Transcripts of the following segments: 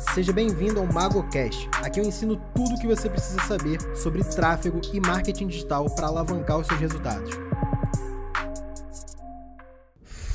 Seja bem-vindo ao MagoCast. Aqui eu ensino tudo o que você precisa saber sobre tráfego e marketing digital para alavancar os seus resultados.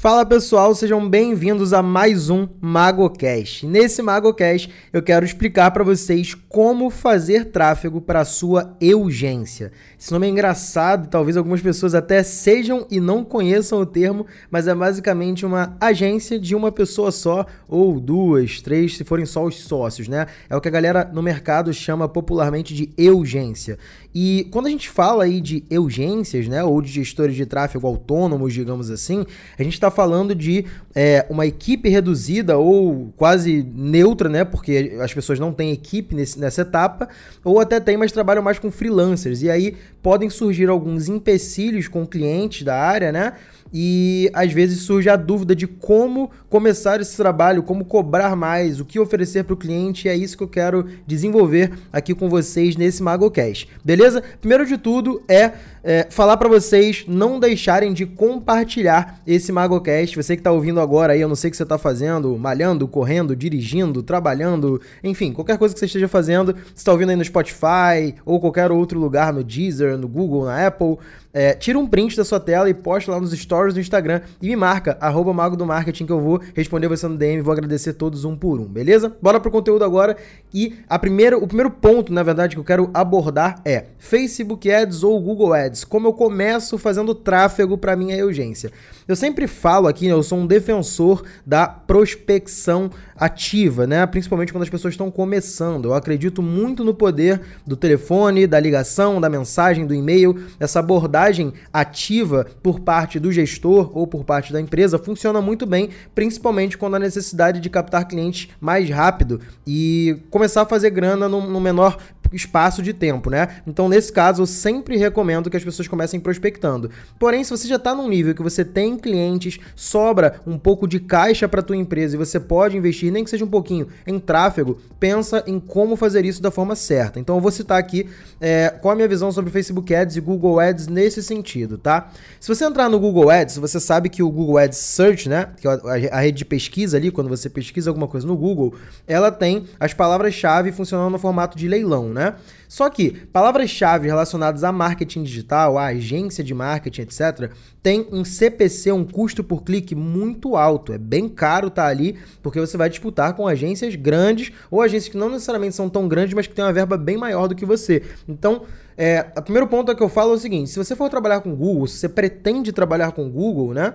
Fala pessoal, sejam bem-vindos a mais um MagoCast. Nesse MagoCast eu quero explicar para vocês como fazer tráfego para sua urgência. Esse nome é engraçado, talvez algumas pessoas até sejam e não conheçam o termo, mas é basicamente uma agência de uma pessoa só, ou duas, três, se forem só os sócios, né? É o que a galera no mercado chama popularmente de urgência. E quando a gente fala aí de urgências, né, ou de gestores de tráfego autônomos, digamos assim, a gente está falando de é, uma equipe reduzida ou quase neutra, né? Porque as pessoas não têm equipe nesse, nessa etapa, ou até tem, mas trabalham mais com freelancers. E aí podem surgir alguns empecilhos com clientes da área, né? e às vezes surge a dúvida de como começar esse trabalho, como cobrar mais, o que oferecer para o cliente, e é isso que eu quero desenvolver aqui com vocês nesse MagoCast, beleza? Primeiro de tudo é, é falar para vocês não deixarem de compartilhar esse MagoCast, você que está ouvindo agora aí, eu não sei o que você está fazendo, malhando, correndo, dirigindo, trabalhando, enfim, qualquer coisa que você esteja fazendo, você está ouvindo aí no Spotify ou qualquer outro lugar, no Deezer, no Google, na Apple, é, tira um print da sua tela e posta lá nos stories do Instagram e me marca, arroba Mago do Marketing, que eu vou responder você no DM, vou agradecer todos um por um, beleza? Bora pro conteúdo agora. E a primeira, o primeiro ponto, na verdade, que eu quero abordar é Facebook Ads ou Google Ads. Como eu começo fazendo tráfego para minha urgência. Eu sempre falo aqui, né, eu sou um defensor da prospecção ativa, né? Principalmente quando as pessoas estão começando. Eu acredito muito no poder do telefone, da ligação, da mensagem, do e-mail, essa abordagem ativa por parte do gestor ou por parte da empresa funciona muito bem, principalmente quando há necessidade de captar clientes mais rápido e começar a fazer grana no, no menor espaço de tempo, né? Então, nesse caso, eu sempre recomendo que as pessoas comecem prospectando. Porém, se você já está num nível que você tem clientes, sobra um pouco de caixa para tua empresa e você pode investir, nem que seja um pouquinho, em tráfego, pensa em como fazer isso da forma certa. Então, eu vou citar aqui é, qual a minha visão sobre Facebook Ads e Google Ads nesse sentido, tá? Se você entrar no Google Ads, você sabe que o Google Ads Search, né, que é a rede de pesquisa ali, quando você pesquisa alguma coisa no Google, ela tem as palavras-chave funcionando no formato de leilão, né? Só que palavras-chave relacionadas a marketing digital, a agência de marketing, etc., tem um CPC, um custo por clique muito alto. É bem caro estar tá ali, porque você vai disputar com agências grandes ou agências que não necessariamente são tão grandes, mas que têm uma verba bem maior do que você. Então, é, o primeiro ponto que eu falo é o seguinte: se você for trabalhar com Google, se você pretende trabalhar com Google, né?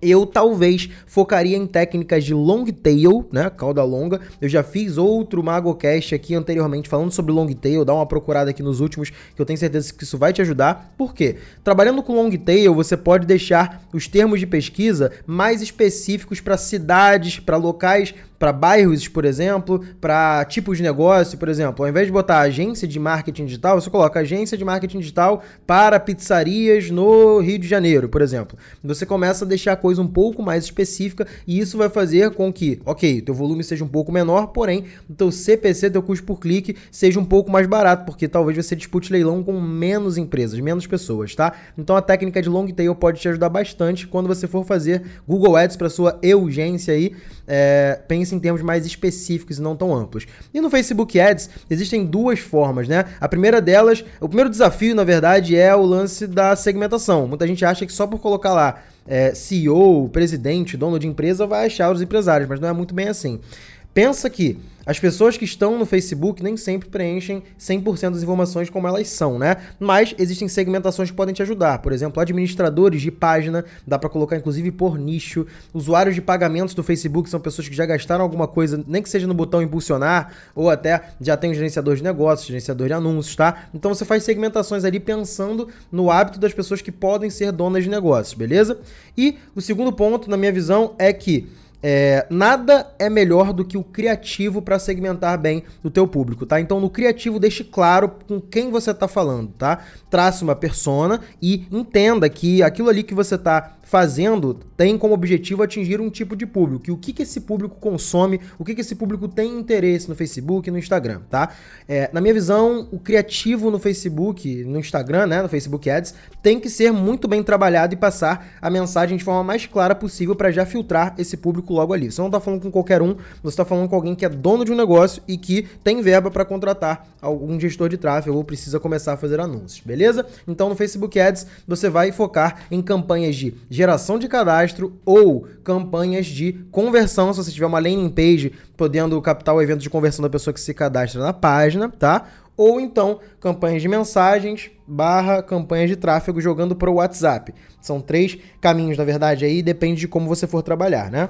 Eu talvez focaria em técnicas de long tail, né, cauda longa. Eu já fiz outro MagoCast aqui anteriormente falando sobre long tail, dá uma procurada aqui nos últimos, que eu tenho certeza que isso vai te ajudar. Por quê? Trabalhando com long tail, você pode deixar os termos de pesquisa mais específicos para cidades, para locais para bairros, por exemplo, para tipos de negócio, por exemplo, ao invés de botar agência de marketing digital, você coloca agência de marketing digital para pizzarias no Rio de Janeiro, por exemplo. Você começa a deixar a coisa um pouco mais específica e isso vai fazer com que, ok, teu volume seja um pouco menor, porém, o teu CPC, teu custo por clique, seja um pouco mais barato, porque talvez você dispute leilão com menos empresas, menos pessoas, tá? Então a técnica de long tail pode te ajudar bastante quando você for fazer Google Ads para sua urgência aí. É, pense em termos mais específicos e não tão amplos. E no Facebook Ads existem duas formas, né? A primeira delas, o primeiro desafio, na verdade, é o lance da segmentação. Muita gente acha que só por colocar lá é, CEO, presidente, dono de empresa, vai achar os empresários, mas não é muito bem assim. Pensa que as pessoas que estão no Facebook nem sempre preenchem 100% das informações como elas são, né? Mas existem segmentações que podem te ajudar. Por exemplo, administradores de página, dá para colocar inclusive por nicho. Usuários de pagamentos do Facebook são pessoas que já gastaram alguma coisa, nem que seja no botão impulsionar, ou até já tem um gerenciador de negócios, gerenciador de anúncios, tá? Então você faz segmentações ali pensando no hábito das pessoas que podem ser donas de negócios, beleza? E o segundo ponto, na minha visão, é que é, nada é melhor do que o criativo para segmentar bem o teu público, tá? Então no criativo deixe claro com quem você está falando, tá? Trace uma persona e entenda que aquilo ali que você está fazendo tem como objetivo atingir um tipo de público. E o que, que esse público consome, o que, que esse público tem interesse no Facebook e no Instagram, tá? É, na minha visão, o criativo no Facebook, no Instagram, né, no Facebook Ads, tem que ser muito bem trabalhado e passar a mensagem de forma mais clara possível para já filtrar esse público público logo ali. Você não está falando com qualquer um, você está falando com alguém que é dono de um negócio e que tem verba para contratar algum gestor de tráfego ou precisa começar a fazer anúncios, beleza? Então no Facebook Ads você vai focar em campanhas de geração de cadastro ou campanhas de conversão, se você tiver uma landing page podendo captar o evento de conversão da pessoa que se cadastra na página, tá? ou então campanhas de mensagens barra campanhas de tráfego jogando para o WhatsApp. São três caminhos, na verdade, aí depende de como você for trabalhar, né?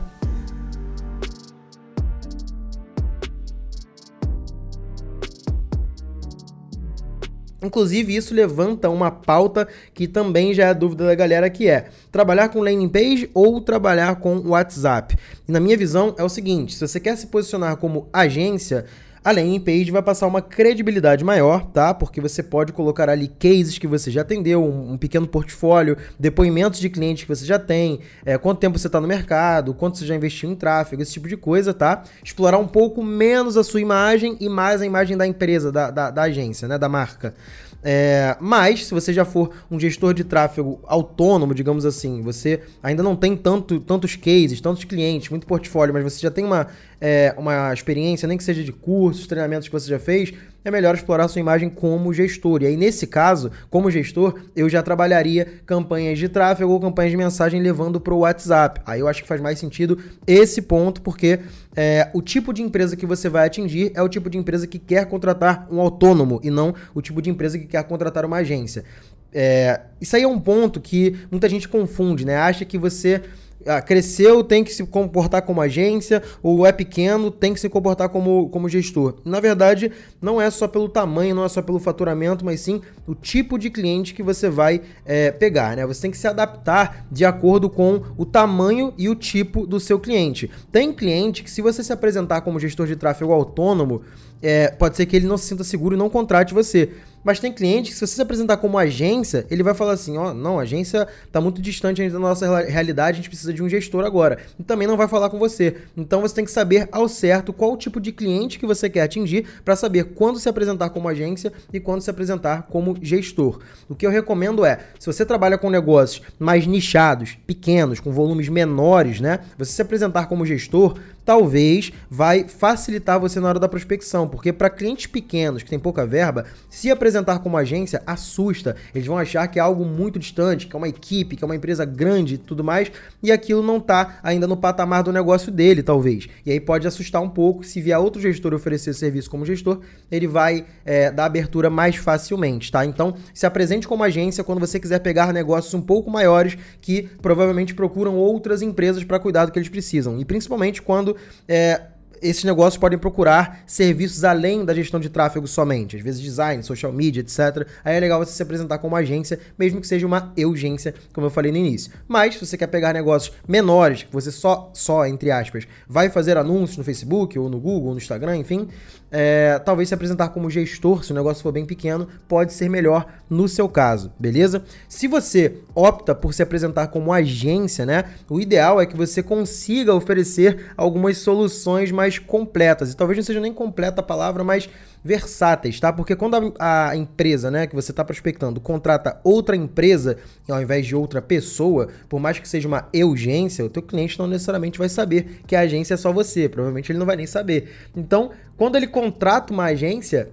Inclusive, isso levanta uma pauta que também já é dúvida da galera, que é trabalhar com landing page ou trabalhar com WhatsApp. E na minha visão é o seguinte, se você quer se posicionar como agência, a landing page vai passar uma credibilidade maior, tá? Porque você pode colocar ali cases que você já atendeu, um, um pequeno portfólio, depoimentos de clientes que você já tem, é, quanto tempo você está no mercado, quanto você já investiu em tráfego, esse tipo de coisa, tá? Explorar um pouco menos a sua imagem e mais a imagem da empresa, da, da, da agência, né? Da marca. É, mas, se você já for um gestor de tráfego autônomo, digamos assim, você ainda não tem tanto, tantos cases, tantos clientes, muito portfólio, mas você já tem uma, é, uma experiência, nem que seja de cursos, treinamentos que você já fez, é melhor explorar sua imagem como gestor. E aí, nesse caso, como gestor, eu já trabalharia campanhas de tráfego ou campanhas de mensagem levando para o WhatsApp. Aí eu acho que faz mais sentido esse ponto, porque é, o tipo de empresa que você vai atingir é o tipo de empresa que quer contratar um autônomo e não o tipo de empresa que quer contratar uma agência. É, isso aí é um ponto que muita gente confunde, né? Acha que você ah, cresceu, tem que se comportar como agência, ou é pequeno, tem que se comportar como, como gestor. Na verdade, não é só pelo tamanho, não é só pelo faturamento, mas sim o tipo de cliente que você vai é, pegar. Né? Você tem que se adaptar de acordo com o tamanho e o tipo do seu cliente. Tem cliente que, se você se apresentar como gestor de tráfego autônomo, é, pode ser que ele não se sinta seguro e não contrate você. Mas tem cliente que, se você se apresentar como agência, ele vai falar assim: ó, oh, não, a agência está muito distante ainda da nossa realidade, a gente precisa de um gestor agora. E também não vai falar com você. Então você tem que saber ao certo qual tipo de cliente que você quer atingir para saber quando se apresentar como agência e quando se apresentar como gestor. O que eu recomendo é, se você trabalha com negócios mais nichados, pequenos, com volumes menores, né? Você se apresentar como gestor, talvez vai facilitar você na hora da prospecção, porque para clientes pequenos que têm pouca verba, se apresentar como agência assusta. Eles vão achar que é algo muito distante, que é uma equipe, que é uma empresa grande e tudo mais, e aquilo não está ainda no patamar do negócio dele, talvez. E aí pode assustar um pouco. Se vier outro gestor oferecer serviço como gestor, ele vai é, dar abertura mais facilmente, tá? Então, se apresente como agência quando você quiser pegar negócios um pouco maiores que provavelmente procuram outras empresas para cuidar do que eles precisam. E principalmente quando é, esses negócios podem procurar serviços além da gestão de tráfego somente, às vezes design, social media, etc. Aí é legal você se apresentar como agência, mesmo que seja uma urgência, como eu falei no início. Mas se você quer pegar negócios menores, você só, só entre aspas, vai fazer anúncios no Facebook ou no Google, ou no Instagram, enfim, é, talvez se apresentar como gestor, se o negócio for bem pequeno, pode ser melhor no seu caso, beleza? Se você opta por se apresentar como agência, né, o ideal é que você consiga oferecer algumas soluções mais completas. E talvez não seja nem completa a palavra, mas versáteis, tá? Porque quando a, a empresa, né, que você está prospectando, contrata outra empresa ao invés de outra pessoa, por mais que seja uma urgência, o teu cliente não necessariamente vai saber que a agência é só você. Provavelmente ele não vai nem saber. Então, quando ele contrata uma agência,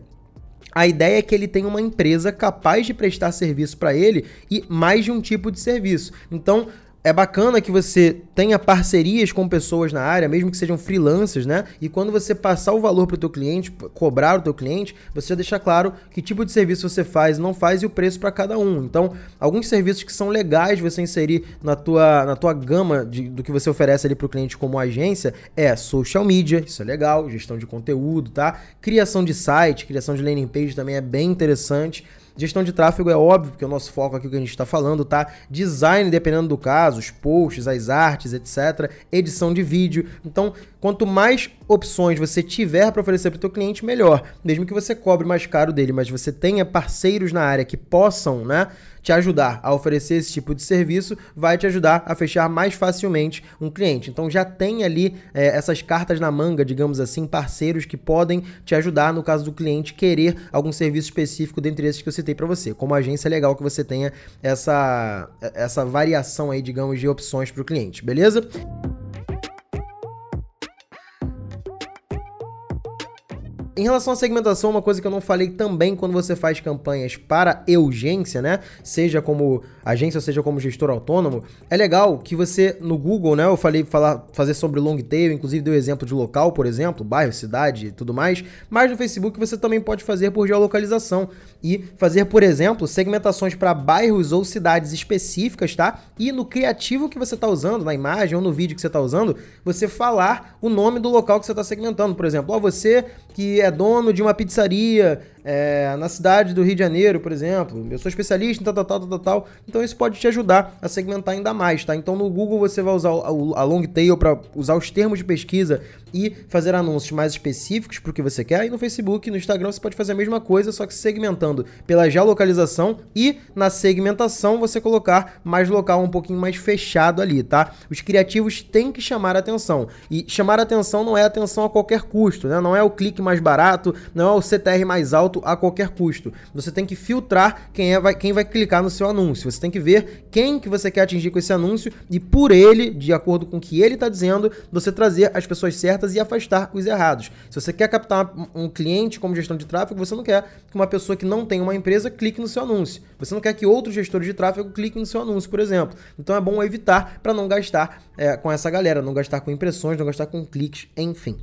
a ideia é que ele tenha uma empresa capaz de prestar serviço para ele e mais de um tipo de serviço. Então, é bacana que você tenha parcerias com pessoas na área, mesmo que sejam freelancers, né? E quando você passar o valor para o teu cliente, cobrar o teu cliente, você já deixa claro que tipo de serviço você faz, não faz e o preço para cada um. Então, alguns serviços que são legais você inserir na tua, na tua gama de, do que você oferece ali para o cliente como agência é social media, isso é legal, gestão de conteúdo, tá? Criação de site, criação de landing page também é bem interessante. Gestão de tráfego é óbvio, porque é o nosso foco aqui que a gente está falando, tá? Design, dependendo do caso, os posts, as artes, etc. Edição de vídeo. Então, quanto mais opções você tiver para oferecer para o teu cliente, melhor. Mesmo que você cobre mais caro dele, mas você tenha parceiros na área que possam, né? te ajudar a oferecer esse tipo de serviço, vai te ajudar a fechar mais facilmente um cliente. Então já tem ali é, essas cartas na manga, digamos assim, parceiros que podem te ajudar no caso do cliente querer algum serviço específico dentre esses que eu citei para você. Como agência é legal que você tenha essa, essa variação aí, digamos, de opções para o cliente, beleza? Em relação à segmentação, uma coisa que eu não falei também quando você faz campanhas para urgência, né? Seja como agência, seja como gestor autônomo, é legal que você no Google, né? Eu falei falar, fazer sobre long tail, inclusive deu exemplo de local, por exemplo, bairro, cidade e tudo mais. Mas no Facebook você também pode fazer por geolocalização e fazer, por exemplo, segmentações para bairros ou cidades específicas, tá? E no criativo que você está usando, na imagem ou no vídeo que você está usando, você falar o nome do local que você está segmentando. Por exemplo, ó, você que dono de uma pizzaria é, na cidade do Rio de Janeiro, por exemplo. Eu sou especialista em tal, tal, tal, tal, tal. Então isso pode te ajudar a segmentar ainda mais, tá? Então no Google você vai usar a long tail para usar os termos de pesquisa e fazer anúncios mais específicos para o que você quer. E no Facebook, no Instagram você pode fazer a mesma coisa, só que segmentando pela geolocalização e na segmentação você colocar mais local um pouquinho mais fechado ali, tá? Os criativos têm que chamar atenção. E chamar atenção não é atenção a qualquer custo, né? Não é o clique mais barato, não é o CTR mais alto a qualquer custo. Você tem que filtrar quem, é, vai, quem vai clicar no seu anúncio. Você tem que ver quem que você quer atingir com esse anúncio e por ele, de acordo com o que ele está dizendo, você trazer as pessoas certas e afastar os errados. Se você quer captar um cliente como gestão de tráfego, você não quer que uma pessoa que não tem uma empresa clique no seu anúncio. Você não quer que outros gestores de tráfego cliquem no seu anúncio, por exemplo. Então é bom evitar para não gastar é, com essa galera, não gastar com impressões, não gastar com cliques, enfim.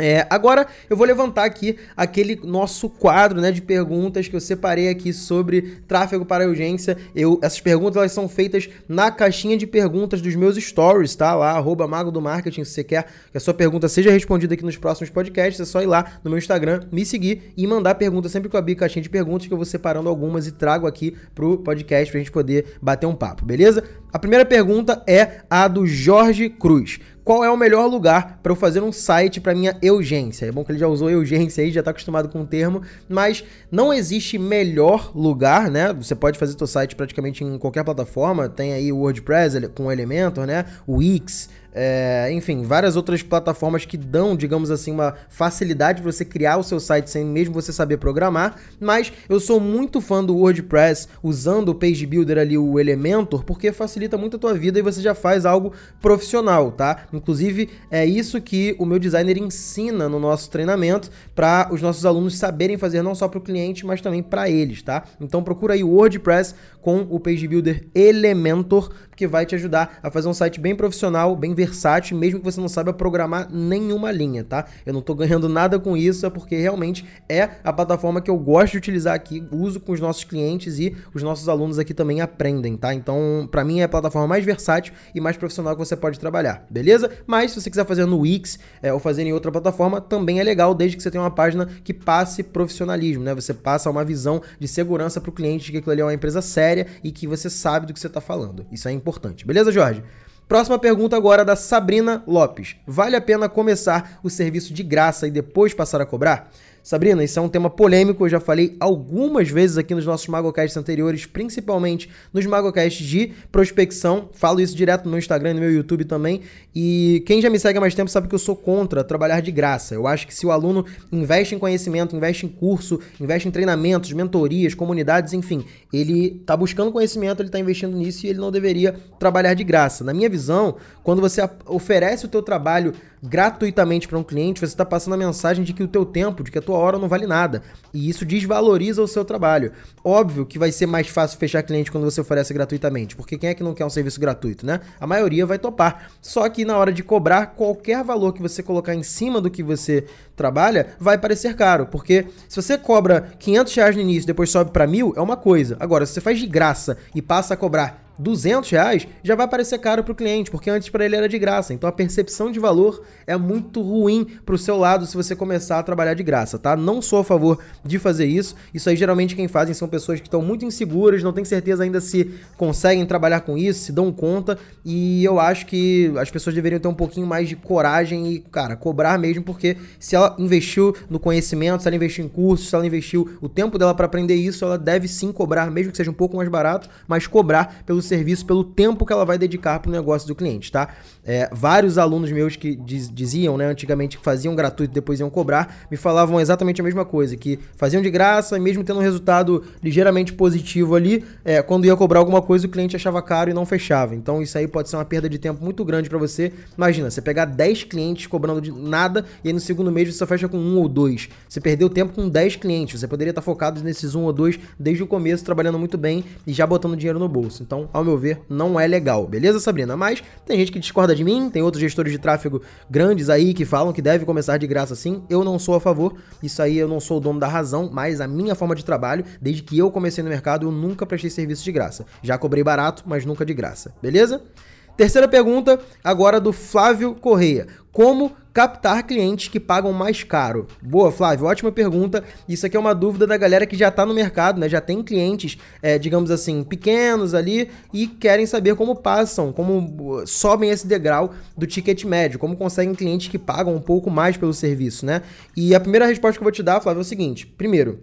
É, agora eu vou levantar aqui aquele nosso quadro né, de perguntas que eu separei aqui sobre tráfego para urgência. Eu, essas perguntas elas são feitas na caixinha de perguntas dos meus stories, tá? Lá, arroba Mago do Marketing, se você quer que a sua pergunta seja respondida aqui nos próximos podcasts, é só ir lá no meu Instagram, me seguir e mandar perguntas sempre que eu abrir caixinha de perguntas, que eu vou separando algumas e trago aqui pro podcast pra gente poder bater um papo, beleza? A primeira pergunta é a do Jorge Cruz qual é o melhor lugar para eu fazer um site para minha urgência. É bom que ele já usou urgência aí, já está acostumado com o termo, mas não existe melhor lugar, né? Você pode fazer seu site praticamente em qualquer plataforma, tem aí o WordPress com o Elementor, né? O Wix, é, enfim, várias outras plataformas que dão, digamos assim, uma facilidade para você criar o seu site sem mesmo você saber programar. Mas eu sou muito fã do WordPress usando o Page Builder ali, o Elementor, porque facilita muito a tua vida e você já faz algo profissional, tá? Inclusive, é isso que o meu designer ensina no nosso treinamento para os nossos alunos saberem fazer não só para o cliente, mas também para eles, tá? Então procura aí o WordPress com o Page Builder Elementor, que vai te ajudar a fazer um site bem profissional, bem versátil, mesmo que você não saiba programar nenhuma linha, tá? Eu não tô ganhando nada com isso, é porque realmente é a plataforma que eu gosto de utilizar aqui, uso com os nossos clientes e os nossos alunos aqui também aprendem, tá? Então, para mim é a plataforma mais versátil e mais profissional que você pode trabalhar, beleza? Mas se você quiser fazer no Wix é, ou fazer em outra plataforma, também é legal, desde que você tenha uma página que passe profissionalismo, né? Você passa uma visão de segurança para o cliente de que aquilo ali é uma empresa séria e que você sabe do que você está falando. Isso é importante. Beleza, Jorge? Próxima pergunta agora da Sabrina Lopes. Vale a pena começar o serviço de graça e depois passar a cobrar? Sabrina, isso é um tema polêmico, eu já falei algumas vezes aqui nos nossos Magocasts anteriores, principalmente nos Magocasts de prospecção. Falo isso direto no meu Instagram e no meu YouTube também. E quem já me segue há mais tempo sabe que eu sou contra trabalhar de graça. Eu acho que se o aluno investe em conhecimento, investe em curso, investe em treinamentos, mentorias, comunidades, enfim, ele está buscando conhecimento, ele está investindo nisso e ele não deveria trabalhar de graça. Na minha visão, quando você oferece o teu trabalho gratuitamente para um cliente, você está passando a mensagem de que o teu tempo, de que a tua hora não vale nada. E isso desvaloriza o seu trabalho. Óbvio que vai ser mais fácil fechar cliente quando você oferece gratuitamente, porque quem é que não quer um serviço gratuito, né? A maioria vai topar. Só que na hora de cobrar, qualquer valor que você colocar em cima do que você trabalha vai parecer caro, porque se você cobra 500 reais no início depois sobe para mil, é uma coisa. Agora, se você faz de graça e passa a cobrar 200 reais já vai parecer caro para o cliente, porque antes para ele era de graça. Então a percepção de valor é muito ruim para o seu lado se você começar a trabalhar de graça, tá? Não sou a favor de fazer isso. Isso aí geralmente quem fazem são pessoas que estão muito inseguras, não têm certeza ainda se conseguem trabalhar com isso, se dão conta. E eu acho que as pessoas deveriam ter um pouquinho mais de coragem e, cara, cobrar mesmo, porque se, ela, ela investiu no conhecimento, se ela investiu em cursos, se ela investiu o tempo dela para aprender isso, ela deve sim cobrar, mesmo que seja um pouco mais barato, mas cobrar pelo serviço, pelo tempo que ela vai dedicar para o negócio do cliente, tá? É, vários alunos meus que diz, diziam, né, antigamente que faziam gratuito e depois iam cobrar, me falavam exatamente a mesma coisa, que faziam de graça e mesmo tendo um resultado ligeiramente positivo ali, é, quando ia cobrar alguma coisa o cliente achava caro e não fechava. Então isso aí pode ser uma perda de tempo muito grande para você. Imagina, você pegar 10 clientes cobrando de nada e aí no segundo mês você só fecha com um ou dois. Você perdeu tempo com 10 clientes. Você poderia estar focado nesses um ou dois desde o começo, trabalhando muito bem e já botando dinheiro no bolso. Então, ao meu ver, não é legal. Beleza, Sabrina? Mas tem gente que discorda de mim, tem outros gestores de tráfego grandes aí que falam que deve começar de graça sim. Eu não sou a favor. Isso aí eu não sou o dono da razão, mas a minha forma de trabalho, desde que eu comecei no mercado, eu nunca prestei serviço de graça. Já cobrei barato, mas nunca de graça. Beleza? Terceira pergunta, agora do Flávio Correia. Como captar clientes que pagam mais caro? Boa, Flávio, ótima pergunta. Isso aqui é uma dúvida da galera que já está no mercado, né? Já tem clientes, é, digamos assim, pequenos ali e querem saber como passam, como uh, sobem esse degrau do ticket médio, como conseguem clientes que pagam um pouco mais pelo serviço, né? E a primeira resposta que eu vou te dar, Flávio, é o seguinte: primeiro,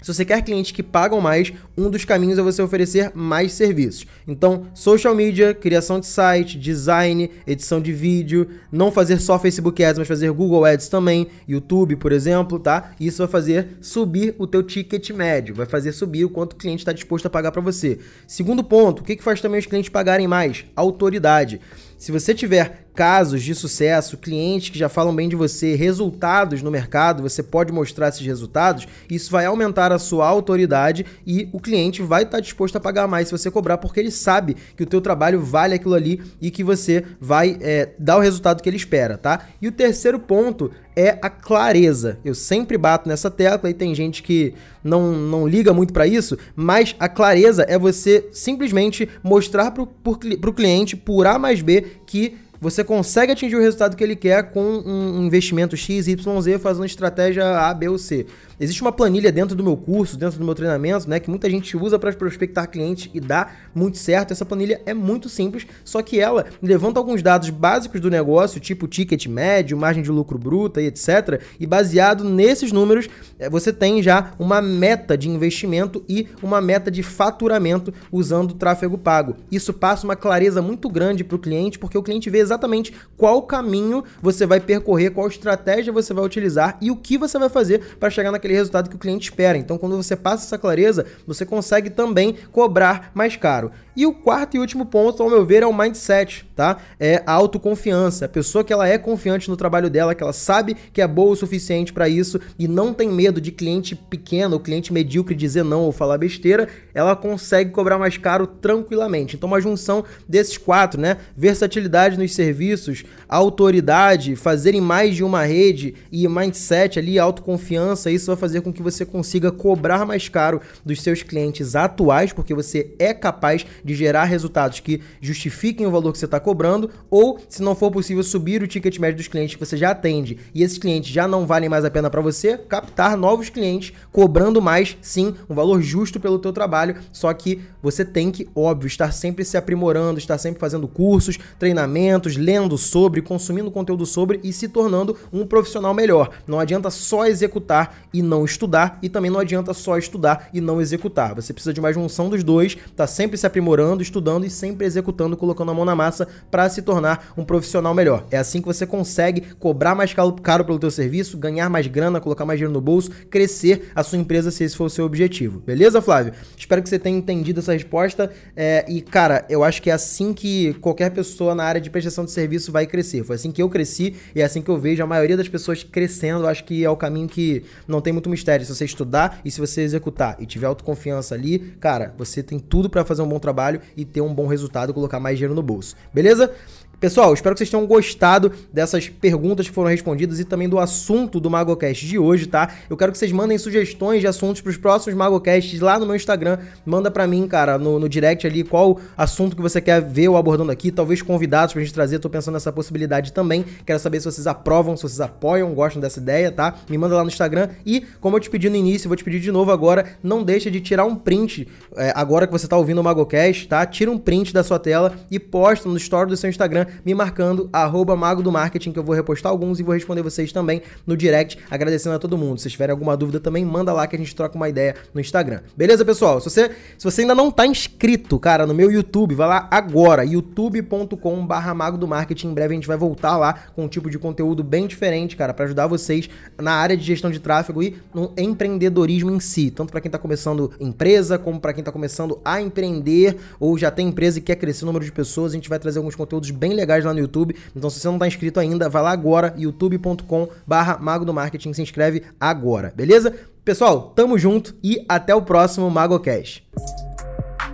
se você quer clientes que pagam mais, um dos caminhos é você oferecer mais serviços. Então, social media, criação de site, design, edição de vídeo, não fazer só Facebook Ads, mas fazer Google Ads também, YouTube, por exemplo, tá? Isso vai fazer subir o teu ticket médio, vai fazer subir o quanto o cliente está disposto a pagar para você. Segundo ponto, o que, que faz também os clientes pagarem mais? Autoridade. Se você tiver casos de sucesso, clientes que já falam bem de você, resultados no mercado, você pode mostrar esses resultados, isso vai aumentar a sua autoridade e o cliente vai estar disposto a pagar mais se você cobrar, porque ele sabe que o teu trabalho vale aquilo ali e que você vai é, dar o resultado que ele espera, tá? E o terceiro ponto é a clareza. Eu sempre bato nessa tecla e tem gente que não, não liga muito para isso, mas a clareza é você simplesmente mostrar para o cliente, por A mais B, que você consegue atingir o resultado que ele quer com um investimento X, Y, Z, fazendo estratégia A, B ou C. Existe uma planilha dentro do meu curso, dentro do meu treinamento, né, que muita gente usa para prospectar clientes e dá muito certo. Essa planilha é muito simples, só que ela levanta alguns dados básicos do negócio, tipo ticket médio, margem de lucro bruta e etc. E baseado nesses números, é, você tem já uma meta de investimento e uma meta de faturamento usando tráfego pago. Isso passa uma clareza muito grande para o cliente, porque o cliente vê exatamente qual caminho você vai percorrer, qual estratégia você vai utilizar e o que você vai fazer para chegar naquele aquele resultado que o cliente espera. Então, quando você passa essa clareza, você consegue também cobrar mais caro. E o quarto e último ponto, ao meu ver, é o mindset, tá? É a autoconfiança. A pessoa que ela é confiante no trabalho dela, que ela sabe que é boa o suficiente para isso e não tem medo de cliente pequeno, ou cliente medíocre dizer não ou falar besteira, ela consegue cobrar mais caro tranquilamente. Então, uma junção desses quatro, né? Versatilidade nos serviços, autoridade, fazerem mais de uma rede e mindset ali, autoconfiança, isso vai fazer com que você consiga cobrar mais caro dos seus clientes atuais, porque você é capaz de gerar resultados que justifiquem o valor que você está cobrando, ou, se não for possível, subir o ticket médio dos clientes que você já atende e esses clientes já não valem mais a pena para você, captar novos clientes cobrando mais, sim, um valor justo pelo teu trabalho, só que você tem que, óbvio, estar sempre se aprimorando, estar sempre fazendo cursos, treinamentos, lendo sobre, consumindo conteúdo sobre e se tornando um profissional melhor. Não adianta só executar e não estudar, e também não adianta só estudar e não executar. Você precisa de uma junção dos dois, tá sempre se aprimorando, estudando e sempre executando, colocando a mão na massa para se tornar um profissional melhor. É assim que você consegue cobrar mais caro pelo teu serviço, ganhar mais grana, colocar mais dinheiro no bolso, crescer a sua empresa se esse for o seu objetivo. Beleza, Flávio? Espero que você tenha entendido essa resposta. É, e, cara, eu acho que é assim que qualquer pessoa na área de prestação de serviço vai crescer. Foi assim que eu cresci e é assim que eu vejo a maioria das pessoas crescendo. Eu acho que é o caminho que não tem muito mistério. Se você estudar e se você executar e tiver autoconfiança ali, cara, você tem tudo para fazer um bom trabalho e ter um bom resultado, colocar mais dinheiro no bolso. Beleza? Pessoal, espero que vocês tenham gostado dessas perguntas que foram respondidas e também do assunto do MagoCast de hoje, tá? Eu quero que vocês mandem sugestões de assuntos para os próximos MagoCasts lá no meu Instagram. Manda para mim, cara, no, no, direct ali qual assunto que você quer ver eu abordando aqui, talvez convidados pra gente trazer. Tô pensando nessa possibilidade também. Quero saber se vocês aprovam, se vocês apoiam, gostam dessa ideia, tá? Me manda lá no Instagram e, como eu te pedi no início, vou te pedir de novo agora, não deixa de tirar um print é, agora que você tá ouvindo o MagoCast, tá? Tira um print da sua tela e posta no story do seu Instagram me marcando arroba mago do marketing, que eu vou repostar alguns e vou responder vocês também no direct, agradecendo a todo mundo. Se tiverem alguma dúvida também, manda lá que a gente troca uma ideia no Instagram. Beleza, pessoal? Se você, se você ainda não tá inscrito, cara, no meu YouTube, vai lá agora, youtube.com barra mago do marketing. Em breve a gente vai voltar lá com um tipo de conteúdo bem diferente, cara, para ajudar vocês na área de gestão de tráfego e no empreendedorismo em si, tanto para quem tá começando empresa, como para quem tá começando a empreender ou já tem empresa e quer crescer o número de pessoas, a gente vai trazer alguns conteúdos bem legais lá no YouTube. Então, se você não tá inscrito ainda, vai lá agora, youtube.com barra mago do marketing, se inscreve agora, beleza? Pessoal, tamo junto e até o próximo MagoCast.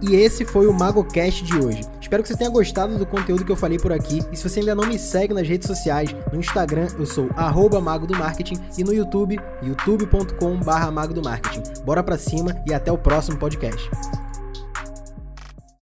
E esse foi o MagoCast de hoje. Espero que você tenha gostado do conteúdo que eu falei por aqui. E se você ainda não me segue nas redes sociais, no Instagram eu sou Mago do Marketing e no YouTube, youtube.com/mago do Marketing. Bora pra cima e até o próximo podcast.